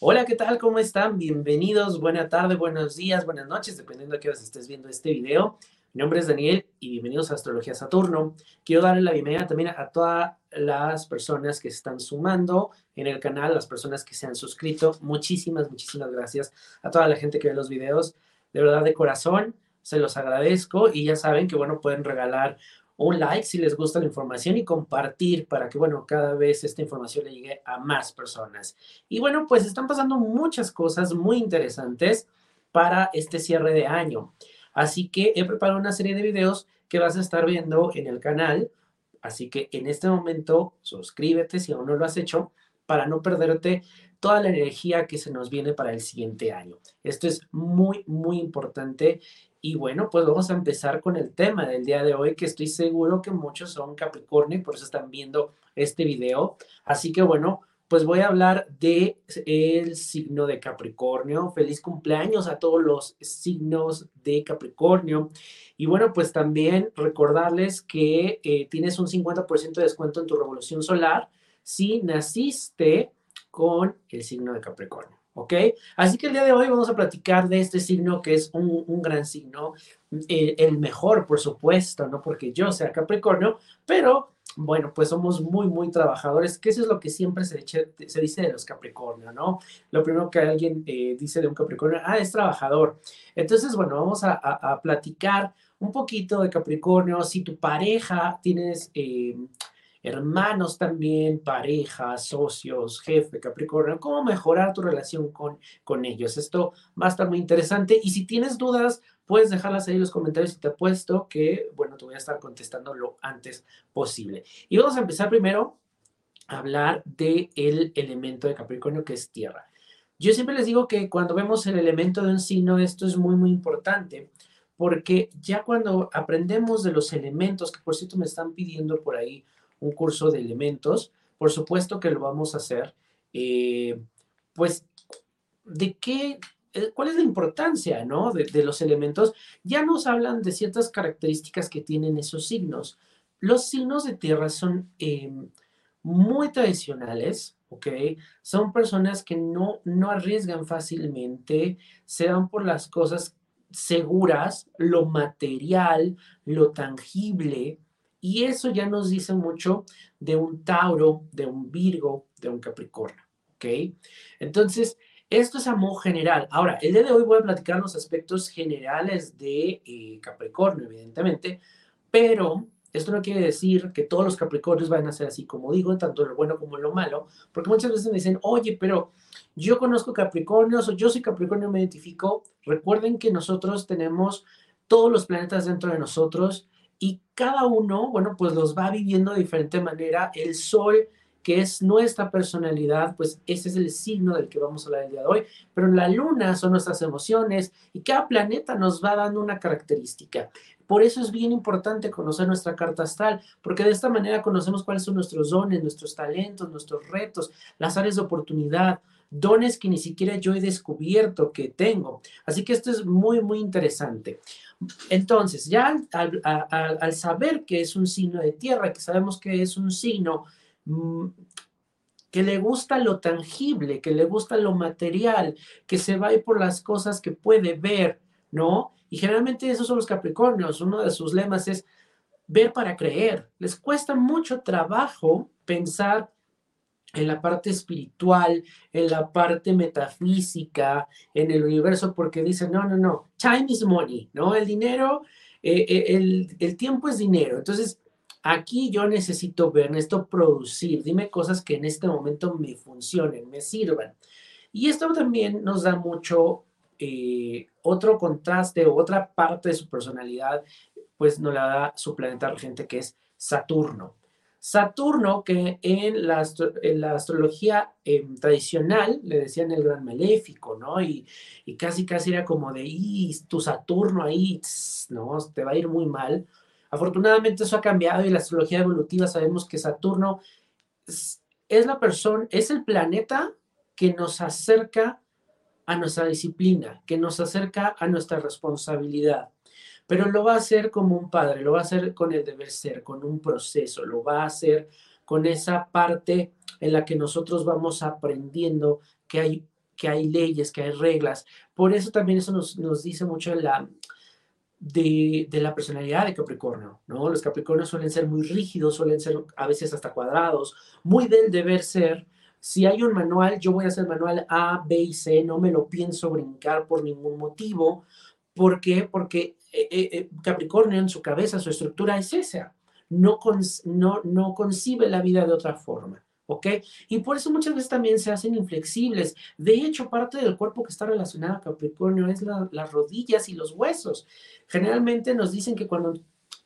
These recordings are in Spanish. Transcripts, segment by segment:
Hola, ¿qué tal? ¿Cómo están? Bienvenidos, buena tarde, buenos días, buenas noches, dependiendo de qué hora estés viendo este video. Mi nombre es Daniel y bienvenidos a Astrología Saturno. Quiero darle la bienvenida también a todas las personas que están sumando en el canal, las personas que se han suscrito. Muchísimas, muchísimas gracias a toda la gente que ve los videos. De verdad, de corazón, se los agradezco y ya saben que, bueno, pueden regalar un like si les gusta la información y compartir para que, bueno, cada vez esta información le llegue a más personas. Y bueno, pues están pasando muchas cosas muy interesantes para este cierre de año. Así que he preparado una serie de videos que vas a estar viendo en el canal. Así que en este momento suscríbete si aún no lo has hecho para no perderte toda la energía que se nos viene para el siguiente año. Esto es muy, muy importante y bueno, pues vamos a empezar con el tema del día de hoy, que estoy seguro que muchos son Capricornio y por eso están viendo este video. Así que bueno, pues voy a hablar de el signo de Capricornio. Feliz cumpleaños a todos los signos de Capricornio. Y bueno, pues también recordarles que eh, tienes un 50% de descuento en tu revolución solar si naciste con el signo de Capricornio. ¿ok? Así que el día de hoy vamos a platicar de este signo que es un, gran signo, eh, el mejor, por supuesto, no porque yo sea Capricornio, pero bueno, pues somos muy, muy trabajadores, que eso es lo que siempre se, se dice de los Capricornio, ¿no? Lo primero que alguien eh, dice de un Capricornio, ah, es trabajador. Entonces, bueno, vamos a, a, platicar un poquito de Capricornio. Si tu pareja tienes... Eh, hermanos también, parejas, socios, jefe, Capricornio, cómo mejorar tu relación con, con ellos. Esto va a estar muy interesante y si tienes dudas, puedes dejarlas ahí en los comentarios y te apuesto que, bueno, te voy a estar contestando lo antes posible. Y vamos a empezar primero a hablar del el elemento de Capricornio que es tierra. Yo siempre les digo que cuando vemos el elemento de un signo, esto es muy, muy importante porque ya cuando aprendemos de los elementos, que por cierto me están pidiendo por ahí un curso de elementos, por supuesto que lo vamos a hacer. Eh, pues, ¿de qué? Eh, ¿Cuál es la importancia, no? De, los elementos. Ya nos hablan de ciertas características que tienen esos signos. Los signos de tierra son em, muy tradicionales, ¿ok? Son personas que no, no arriesgan fácilmente, se dan por las cosas seguras, lo material, lo tangible, y eso ya nos dice mucho de un Tauro, de un Virgo, de un Capricornio. ¿Ok? Entonces, esto es amor general. Ahora, el día de hoy voy a platicar los aspectos generales de eh, Capricornio, evidentemente, pero esto no quiere decir que todos los Capricornios van a ser así, como digo, tanto lo bueno como lo malo, porque muchas veces me dicen, oye, pero yo conozco Capricornios o yo soy Capricornio, me identifico. Recuerden que nosotros tenemos todos los planetas dentro de nosotros y cada uno, bueno, pues los va viviendo de diferente manera. El sol, que es nuestra personalidad, pues ese es el signo del que vamos a hablar el día de hoy, pero la luna son nuestras emociones y cada planeta nos va dando una característica. Por eso es bien importante conocer nuestra carta astral, porque de esta manera conocemos cuáles son nuestros dones, nuestros talentos, nuestros retos, las áreas de oportunidad, dones que ni siquiera yo he descubierto que tengo. Así que esto es muy, muy interesante. Entonces, ya al, saber que es un signo de tierra, que sabemos que es un signo mm, que le gusta lo tangible, que le gusta lo material, que se va a ir por las cosas que puede ver, ¿no? Y generalmente esos son los Capricornios. Uno de sus lemas es ver para creer. Les cuesta mucho trabajo pensar en la parte espiritual, en la parte metafísica, en el universo, porque dicen, no, no, no, time is money, ¿no? El dinero, eh, eh, el, el, tiempo es dinero. Entonces, aquí yo necesito ver, necesito producir, dime cosas que en este momento me funcionen, me sirvan. Y esto también nos da mucho eh, otro contraste, otra parte de su personalidad, pues nos la da su planeta regente que es Saturno. Saturno, que en la, astrología em, tradicional le decían el gran maléfico, ¿no? Y, casi, casi era como de, y tu Saturno ahí, ¿no? Te va a ir muy mal. Afortunadamente eso ha cambiado y la astrología evolutiva sabemos que Saturno es la persona, es el planeta que nos acerca a nuestra disciplina, que nos acerca a nuestra responsabilidad pero lo va a hacer como un padre, lo va a hacer con el deber ser, con un proceso, lo va a hacer con esa parte en la que nosotros vamos aprendiendo que hay que hay leyes, que hay reglas. Por eso también eso nos, nos dice mucho la, de, de, la personalidad de Capricornio, ¿no? Los Capricornios suelen ser muy rígidos, suelen ser a veces hasta cuadrados, muy del deber ser. Si hay un manual, yo voy a hacer manual A, B y C, no me lo pienso brincar por ningún motivo. ¿Por qué? Porque eh, eh, eh, Capricornio en su cabeza, su estructura es esa. No, no, no concibe la vida de otra forma. ¿ok? Y por eso muchas veces también se hacen inflexibles. De hecho, parte del cuerpo que está relacionado a Capricornio es las rodillas y los huesos. Generalmente nos dicen que cuando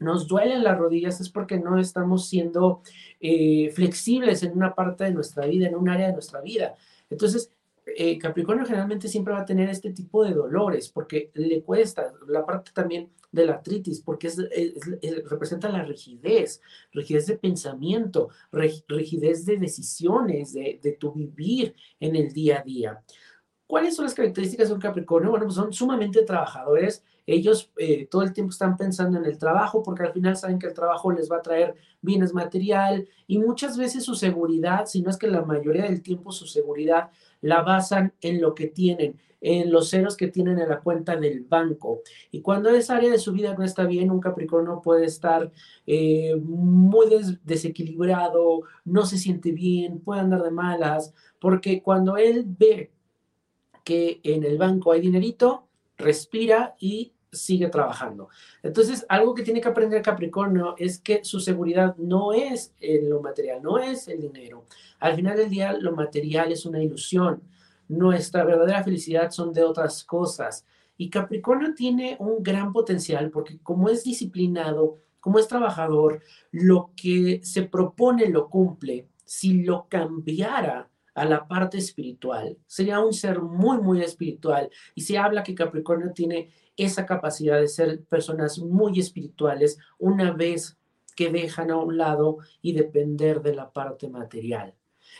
nos duelen las rodillas es porque no estamos siendo eh, flexibles en una parte de nuestra vida, en un área de nuestra vida. Entonces, eh, Capricornio generalmente siempre va a tener este tipo de dolores porque le cuesta, la parte también de la artritis, porque es, representa la rigidez, rigidez de pensamiento, rigidez de decisiones, de, tu vivir en el día a día. ¿Cuáles son las características de un Capricornio? Bueno, pues son sumamente trabajadores. Ellos eh, todo el tiempo están pensando en el trabajo porque al final saben que el trabajo les va a traer bienes material y muchas veces su seguridad, si no es que la mayoría del tiempo su seguridad la basan en lo que tienen, en los ceros que tienen en la cuenta del banco. Y cuando esa área de su vida no está bien, un Capricornio puede estar eh, muy desequilibrado, no se siente bien, puede andar de malas, porque cuando él ve que en el banco hay dinerito, respira y sigue trabajando. Entonces, algo que tiene que aprender Capricornio es que su seguridad no es en lo material, no es el dinero. Al final del día, lo material es una ilusión. Nuestra verdadera felicidad son de otras cosas. Y Capricornio tiene un gran potencial porque como es disciplinado, como es trabajador, lo que se propone lo cumple. Si lo cambiara a la parte espiritual, sería un ser muy, muy espiritual. Y se habla que Capricornio tiene esa capacidad de ser personas muy espirituales una vez que dejan a un lado y depender de la parte material.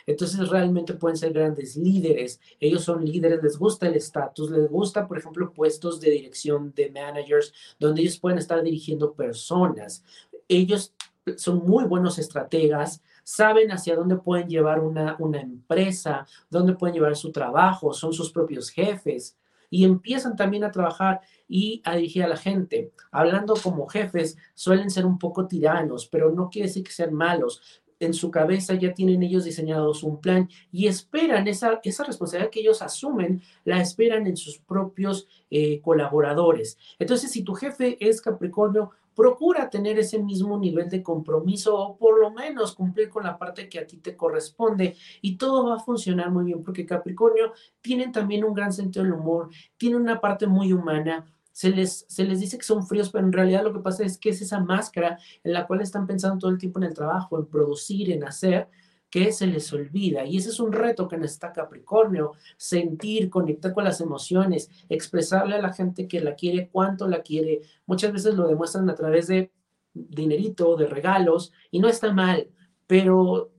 Entonces realmente pueden ser grandes líderes. Ellos son líderes, les gusta el estatus, les gusta, por ejemplo, puestos de dirección de managers, donde ellos pueden estar dirigiendo personas. Ellos son muy buenos estrategas, saben hacia dónde pueden llevar una, una empresa, dónde pueden llevar su trabajo, son sus propios jefes y empiezan también a trabajar y a dirigir a la gente. Hablando como jefes, suelen ser un poco tiranos, pero no quiere decir que sean malos en su cabeza ya tienen ellos diseñados un plan y esperan esa, esa responsabilidad que ellos asumen, la esperan en sus propios eh, colaboradores. Entonces, si tu jefe es Capricornio, procura tener ese mismo nivel de compromiso o por lo menos cumplir con la parte que a ti te corresponde y todo va a funcionar muy bien porque Capricornio tienen también un gran sentido del humor, tiene una parte muy humana, se les, se les dice que son fríos, pero en realidad lo que pasa es que es esa máscara en la cual están pensando todo el tiempo en el trabajo, en producir, en hacer, que se les olvida. Y ese es un reto que necesita Capricornio, sentir, conectar con las emociones, expresarle a la gente que la quiere, cuánto la quiere. Muchas veces lo demuestran a través de dinerito, de regalos, y no está mal, pero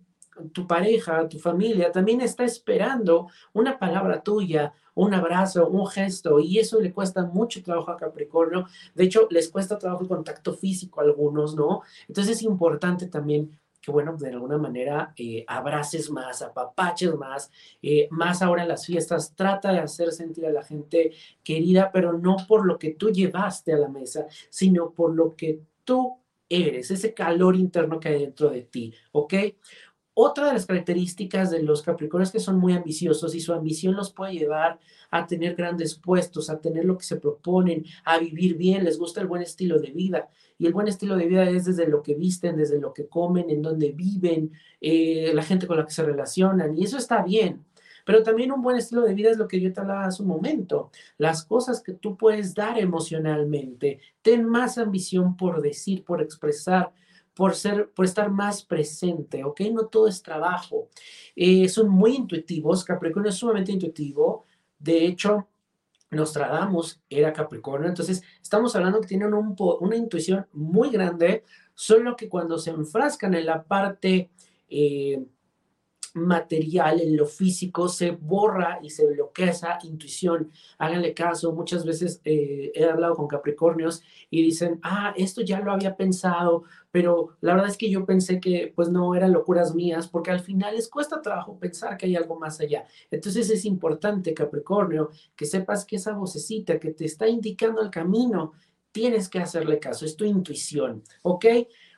tu pareja, tu familia también está esperando una palabra tuya, un abrazo, un gesto, y eso le cuesta mucho trabajo a Capricornio. De hecho, les cuesta trabajo el contacto físico a algunos, ¿no? Entonces es importante también bueno, de alguna manera eh, abraces más, apapaches más, eh, más ahora en las fiestas, trata de hacer sentir a la gente querida, pero no por lo que tú llevaste a la mesa, sino por lo que tú eres, ese calor interno que hay dentro de ti, ¿ok? Otra de las características de los Capricornios es que son muy ambiciosos y su ambición los puede llevar a tener grandes puestos, a tener lo que se proponen, a vivir bien, les gusta el buen estilo de vida. Y el buen estilo de vida es desde lo que visten, desde lo que comen, en donde viven, eh, la gente con la que se relacionan. Y eso está bien. Pero también un buen estilo de vida es lo que yo te hablaba hace un momento. Las cosas que tú puedes dar emocionalmente. Ten más ambición por decir, por expresar, por, ser, por estar más presente, ¿ok? No todo es trabajo. Eh, son muy intuitivos, Capricornio es sumamente intuitivo. De hecho, Nostradamus era Capricornio, entonces estamos hablando que tienen un, una intuición muy grande, solo que cuando se enfrascan en la parte eh, material, en lo físico, se borra y se bloquea esa intuición. Háganle caso, muchas veces eh, he hablado con Capricornios y dicen, ah, esto ya lo había pensado, pero la verdad es que yo pensé que pues no eran locuras mías, porque al final les cuesta trabajo pensar que hay algo más allá. Entonces es importante, Capricornio, que sepas que esa vocecita que te está indicando el camino, tienes que hacerle caso, es tu intuición, ¿ok?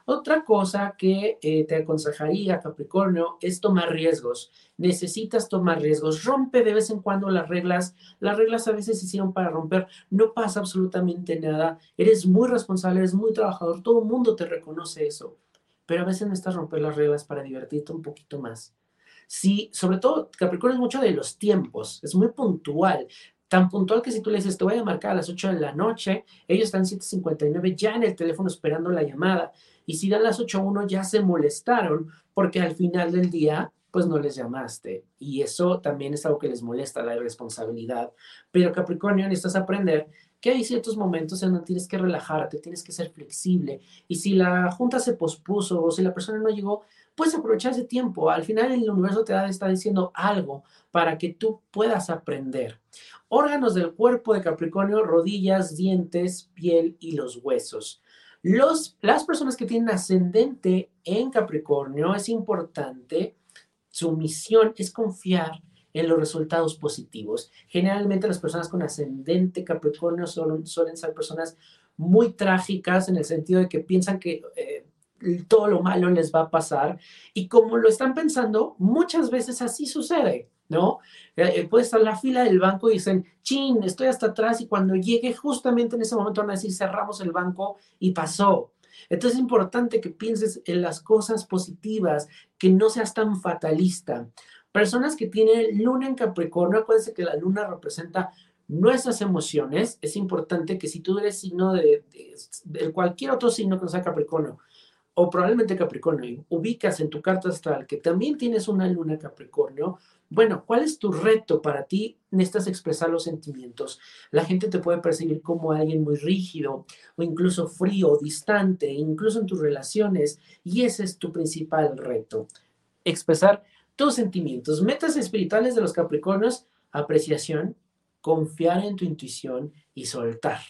Otra cosa que eh, te aconsejaría, Capricornio, es tomar riesgos. Necesitas tomar riesgos. Rompe de vez en cuando las reglas. Las reglas a veces se hicieron para romper. No pasa absolutamente nada. Eres muy responsable, eres muy trabajador. Todo el mundo te reconoce eso. Pero a veces necesitas romper las reglas para divertirte un poquito más. Sí, sobre todo Capricornio es mucho de los tiempos. Es muy puntual tan puntual que si tú le dices, te voy a marcar a las 8 de la noche, ellos están 7.59 ya en el teléfono esperando la llamada. Y si dan las 8.1 ya se molestaron porque al final del día pues no les llamaste. Y eso también es algo que les molesta, la irresponsabilidad. Pero Capricornio, necesitas aprender que hay ciertos momentos en donde tienes que relajarte, tienes que ser flexible. Y si la junta se pospuso o si la persona no llegó, puedes aprovechar ese tiempo. Al final el universo te está diciendo algo para que tú puedas aprender. Órganos del cuerpo de Capricornio, rodillas, dientes, piel y los huesos. Los, las personas que tienen ascendente en Capricornio, es importante, su misión es confiar en los resultados positivos. Generalmente las personas con ascendente Capricornio suelen, suelen ser personas muy trágicas en el sentido de que piensan que eh, todo lo malo les va a pasar y como lo están pensando, muchas veces así sucede. ¿no? Eh, eh, puede estar en la fila del banco y dicen, chin, estoy hasta atrás y cuando llegue justamente en ese momento van a decir, cerramos el banco y pasó. Entonces es importante que pienses en las cosas positivas, que no seas tan fatalista. Personas que tienen luna en Capricornio, acuérdense que la luna representa nuestras emociones. Es importante que si tú eres signo de, de cualquier otro signo que no sea Capricornio, o probablemente Capricornio, ubicas en tu carta astral que también tienes una luna Capricornio, bueno, ¿cuál es tu reto para ti? Necesitas expresar los sentimientos. La gente te puede percibir como alguien muy rígido o incluso frío, distante, incluso en tus relaciones. Y ese es tu principal reto. Expresar tus sentimientos. Metas espirituales de los Capricornios, apreciación, confiar en tu intuición y soltar.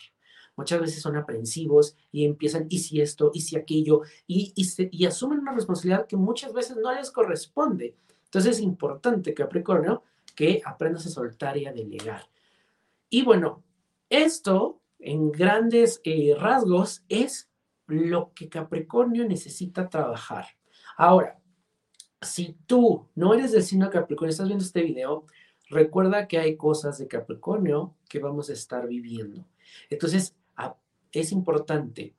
Muchas veces son aprensivos y empiezan, y si esto, y si aquello, y, y, y asumen una responsabilidad que muchas veces no les corresponde. Entonces es importante, Capricornio, que aprendas a soltar y a delegar. Y bueno, esto en grandes eh, rasgos es lo que Capricornio necesita trabajar. Ahora, si tú no eres del signo de Capricornio, estás viendo este video, recuerda que hay cosas de Capricornio que vamos a estar viviendo. Entonces, es importante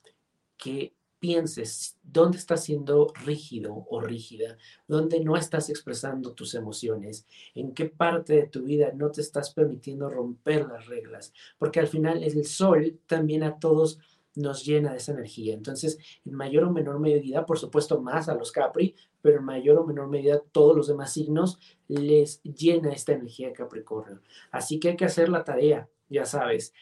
que pienses dónde estás siendo rígido o rígida, dónde no estás expresando tus emociones, en qué parte de tu vida no te estás permitiendo romper las reglas, porque al final el sol también a todos nos llena de esa energía. Entonces, en mayor o menor medida, por supuesto más a los Capri, pero en mayor o menor medida todos los demás signos les llena esta energía Capricornio. Así que hay que hacer la tarea, ya sabes.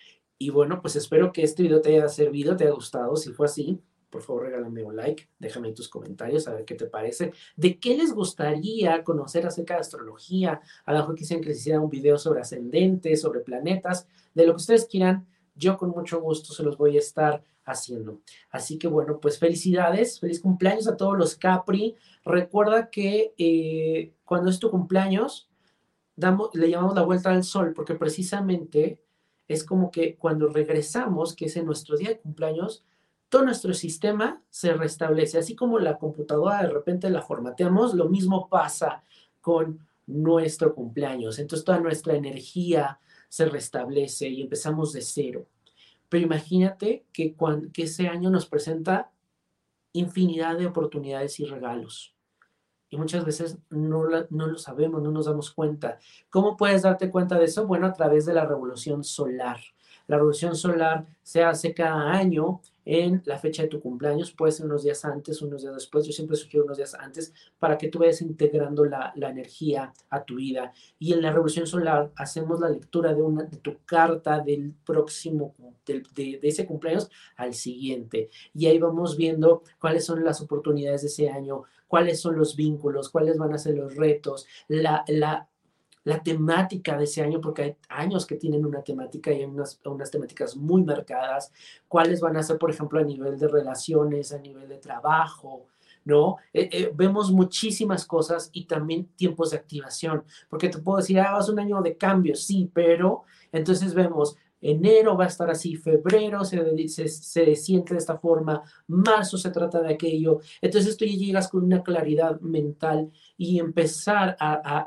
Y bueno, pues espero que este video te haya servido, te haya gustado. Si fue así, por favor regálame un like, déjame tus comentarios a ver qué te parece, de qué les gustaría conocer acerca de astrología, a lo mejor quisieran que les hiciera un video sobre ascendentes, sobre planetas, de lo que ustedes quieran, yo con mucho gusto se los voy a estar haciendo. Así que bueno, pues felicidades, feliz cumpleaños a todos los Capri. Recuerda que eh, cuando es tu cumpleaños, damos, le llamamos la vuelta al sol, porque precisamente es como que cuando regresamos, que es en nuestro día de cumpleaños, todo nuestro sistema se restablece. Así como la computadora de repente la formateamos, lo mismo pasa con nuestro cumpleaños. Entonces toda nuestra energía se restablece y empezamos de cero. Pero imagínate que, cuando, que ese año nos presenta infinidad de oportunidades y regalos. Y muchas veces no, no lo sabemos, no nos damos cuenta. ¿Cómo puedes darte cuenta de eso? Bueno, a través de la revolución solar. La revolución solar se hace cada año en la fecha de tu cumpleaños, puede ser unos días antes, unos días después, yo siempre sugiero unos días antes para que tú vayas integrando la, energía a tu vida. Y en la revolución solar hacemos la lectura de, una, de tu carta del próximo, de, de, ese cumpleaños al siguiente. Y ahí vamos viendo cuáles son las oportunidades de ese año, cuáles son los vínculos, cuáles van a ser los retos, la, la, la temática de ese año, porque hay años que tienen una temática y hay unas, unas temáticas muy marcadas, cuáles van a ser, por ejemplo, a nivel de relaciones, a nivel de trabajo, ¿no? Eh, eh, vemos muchísimas cosas y también tiempos de activación, porque te puedo decir, ah, vas un año de cambio, sí, pero entonces vemos enero va a estar así, febrero se, se, siente de esta forma, marzo se trata de aquello. Entonces tú ya llegas con una claridad mental y empezar a,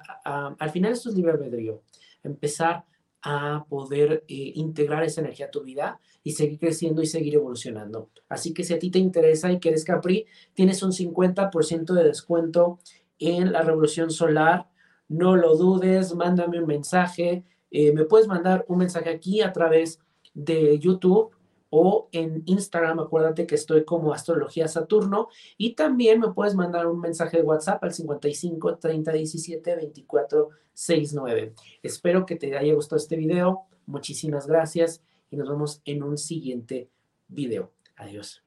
al final esto es libre albedrío, empezar a poder eh, integrar esa energía a tu vida y seguir creciendo y seguir evolucionando. Así que si a ti te interesa y quieres Capri, tienes un 50% de descuento en la revolución solar. No lo dudes, mándame un mensaje. Eh, me puedes mandar un mensaje aquí a través de YouTube o en Instagram, acuérdate que estoy como Astrología Saturno y también me puedes mandar un mensaje de WhatsApp al 55 30 17 24 69. Espero que te haya gustado este video. Muchísimas gracias y nos vemos en un siguiente video. Adiós.